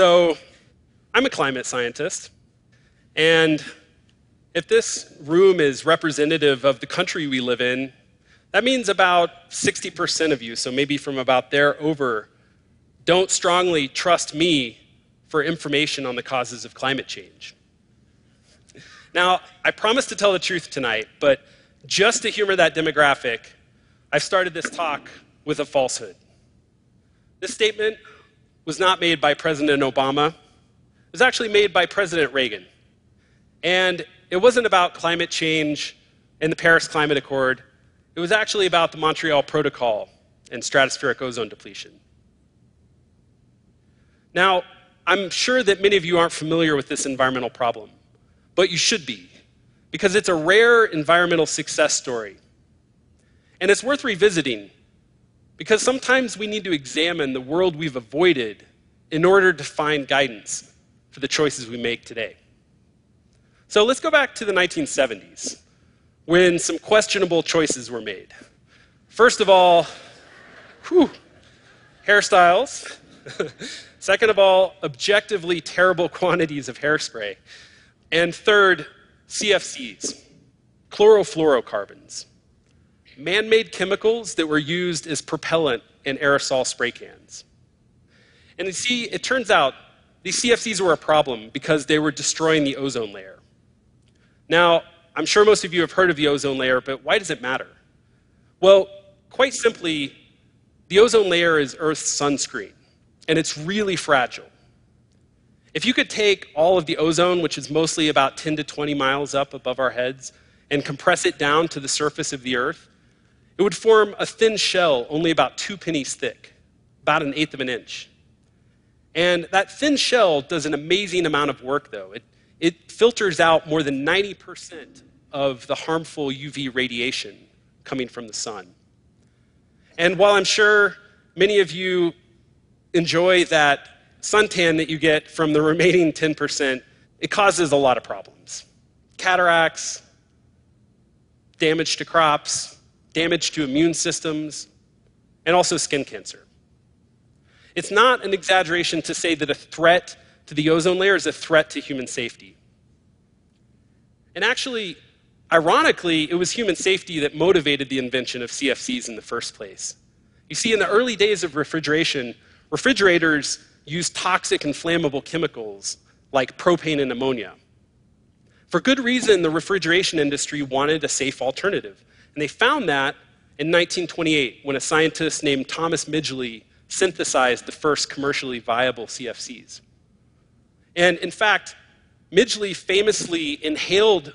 So, I'm a climate scientist, and if this room is representative of the country we live in, that means about 60% of you, so maybe from about there over, don't strongly trust me for information on the causes of climate change. Now, I promise to tell the truth tonight, but just to humor that demographic, I've started this talk with a falsehood. This statement was not made by President Obama, it was actually made by President Reagan. And it wasn't about climate change and the Paris Climate Accord, it was actually about the Montreal Protocol and stratospheric ozone depletion. Now, I'm sure that many of you aren't familiar with this environmental problem, but you should be, because it's a rare environmental success story. And it's worth revisiting, because sometimes we need to examine the world we've avoided in order to find guidance for the choices we make today. So let's go back to the 1970s when some questionable choices were made. First of all, whew, hairstyles. Second of all, objectively terrible quantities of hairspray. And third, CFCs, chlorofluorocarbons, man made chemicals that were used as propellant in aerosol spray cans. And you see, it turns out these CFCs were a problem because they were destroying the ozone layer. Now, I'm sure most of you have heard of the ozone layer, but why does it matter? Well, quite simply, the ozone layer is Earth's sunscreen, and it's really fragile. If you could take all of the ozone, which is mostly about 10 to 20 miles up above our heads, and compress it down to the surface of the Earth, it would form a thin shell only about two pennies thick, about an eighth of an inch. And that thin shell does an amazing amount of work, though. It, it filters out more than 90% of the harmful UV radiation coming from the sun. And while I'm sure many of you enjoy that suntan that you get from the remaining 10%, it causes a lot of problems cataracts, damage to crops, damage to immune systems, and also skin cancer. It's not an exaggeration to say that a threat to the ozone layer is a threat to human safety. And actually, ironically, it was human safety that motivated the invention of CFCs in the first place. You see, in the early days of refrigeration, refrigerators used toxic and flammable chemicals like propane and ammonia. For good reason, the refrigeration industry wanted a safe alternative. And they found that in 1928 when a scientist named Thomas Midgley synthesized the first commercially viable CFCs. And in fact, Midgley famously inhaled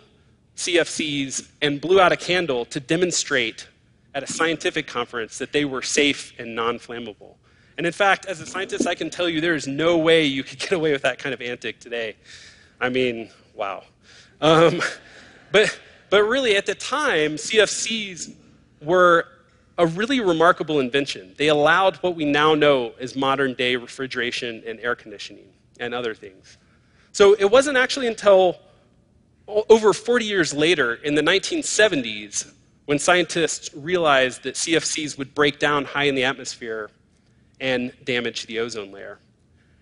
CFCs and blew out a candle to demonstrate at a scientific conference that they were safe and non flammable. And in fact, as a scientist, I can tell you there is no way you could get away with that kind of antic today. I mean, wow. Um, but, but really, at the time, CFCs were a really remarkable invention. They allowed what we now know as modern day refrigeration and air conditioning and other things. So it wasn't actually until over 40 years later, in the 1970s, when scientists realized that CFCs would break down high in the atmosphere and damage the ozone layer.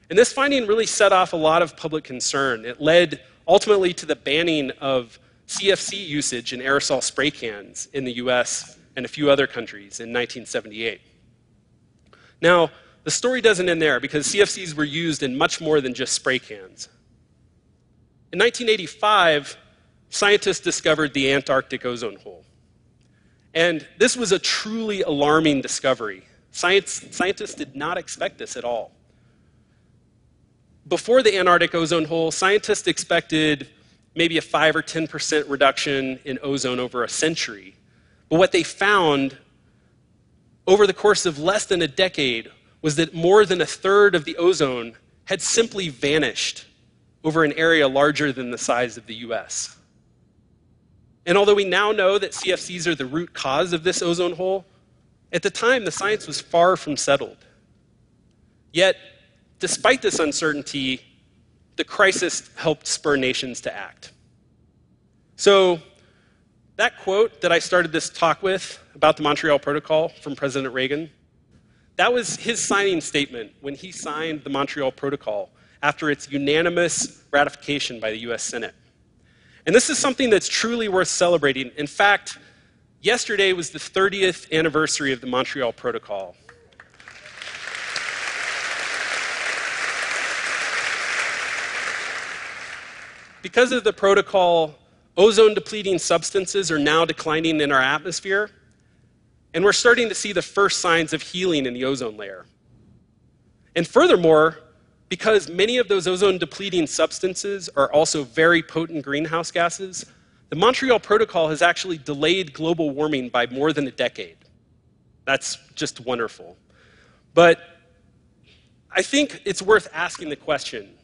And this finding really set off a lot of public concern. It led ultimately to the banning of CFC usage in aerosol spray cans in the US and a few other countries in 1978. Now, the story doesn't end there because CFCs were used in much more than just spray cans. In 1985, scientists discovered the Antarctic ozone hole. And this was a truly alarming discovery. Science, scientists did not expect this at all. Before the Antarctic ozone hole, scientists expected maybe a 5 or 10% reduction in ozone over a century. But what they found over the course of less than a decade was that more than a third of the ozone had simply vanished over an area larger than the size of the US. And although we now know that CFCs are the root cause of this ozone hole, at the time, the science was far from settled. Yet, despite this uncertainty, the crisis helped spur nations to act. So, that quote that I started this talk with about the Montreal Protocol from President Reagan, that was his signing statement when he signed the Montreal Protocol after its unanimous ratification by the US Senate. And this is something that's truly worth celebrating. In fact, yesterday was the 30th anniversary of the Montreal Protocol. Because of the protocol, ozone depleting substances are now declining in our atmosphere, and we're starting to see the first signs of healing in the ozone layer. And furthermore, because many of those ozone depleting substances are also very potent greenhouse gases, the Montreal Protocol has actually delayed global warming by more than a decade. That's just wonderful. But I think it's worth asking the question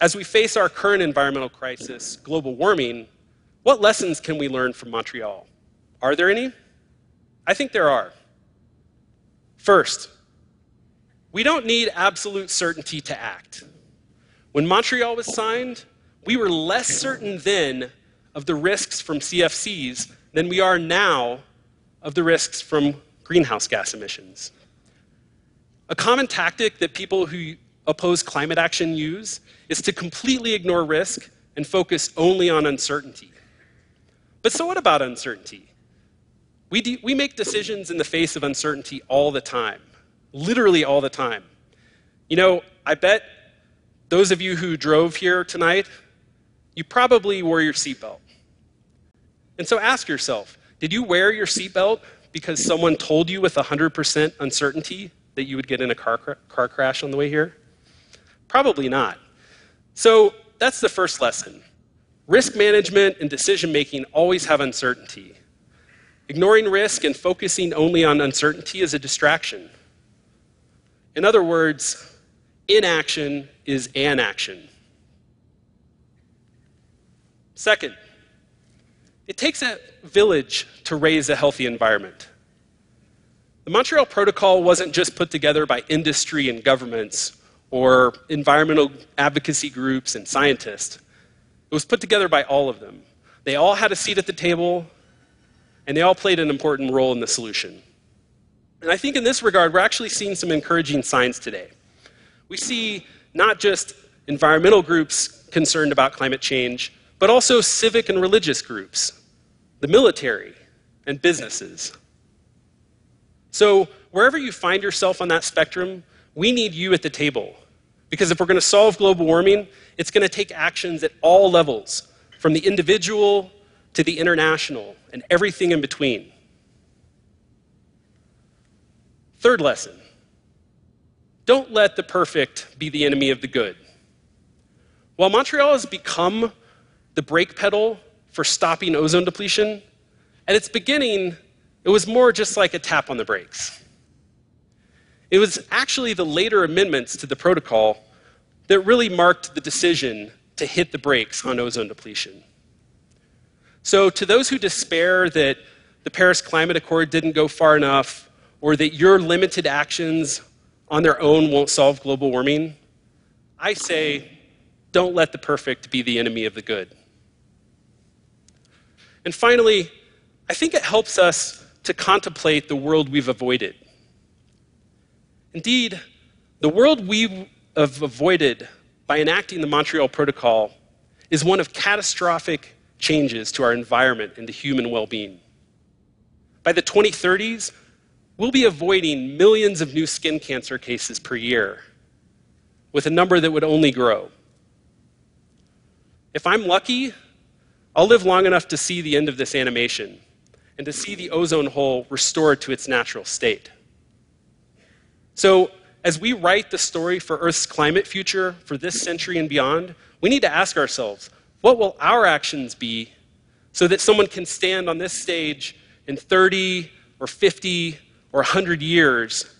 as we face our current environmental crisis, global warming, what lessons can we learn from Montreal? Are there any? I think there are. First, we don't need absolute certainty to act. When Montreal was signed, we were less certain then of the risks from CFCs than we are now of the risks from greenhouse gas emissions. A common tactic that people who oppose climate action use is to completely ignore risk and focus only on uncertainty. But so what about uncertainty? We, de- we make decisions in the face of uncertainty all the time, literally all the time. You know, I bet those of you who drove here tonight, you probably wore your seatbelt. And so ask yourself did you wear your seatbelt because someone told you with 100% uncertainty that you would get in a car, car crash on the way here? Probably not. So that's the first lesson. Risk management and decision making always have uncertainty. Ignoring risk and focusing only on uncertainty is a distraction. In other words, inaction is an action. Second, it takes a village to raise a healthy environment. The Montreal Protocol wasn't just put together by industry and governments or environmental advocacy groups and scientists. It was put together by all of them. They all had a seat at the table, and they all played an important role in the solution. And I think in this regard, we're actually seeing some encouraging signs today. We see not just environmental groups concerned about climate change, but also civic and religious groups, the military, and businesses. So, wherever you find yourself on that spectrum, we need you at the table. Because if we're going to solve global warming, it's going to take actions at all levels, from the individual to the international and everything in between. Third lesson don't let the perfect be the enemy of the good. While Montreal has become the brake pedal for stopping ozone depletion, at its beginning, it was more just like a tap on the brakes. It was actually the later amendments to the protocol that really marked the decision to hit the brakes on ozone depletion. So, to those who despair that the Paris Climate Accord didn't go far enough, or that your limited actions on their own won't solve global warming, I say, don't let the perfect be the enemy of the good. And finally, I think it helps us to contemplate the world we've avoided. Indeed, the world we have avoided by enacting the Montreal Protocol is one of catastrophic changes to our environment and to human well being. By the 2030s, we'll be avoiding millions of new skin cancer cases per year, with a number that would only grow. If I'm lucky, I'll live long enough to see the end of this animation and to see the ozone hole restored to its natural state. So, as we write the story for Earth's climate future for this century and beyond, we need to ask ourselves what will our actions be so that someone can stand on this stage in 30 or 50 or 100 years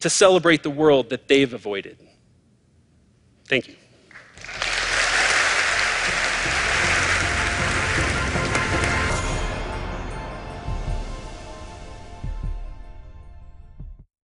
to celebrate the world that they've avoided? Thank you.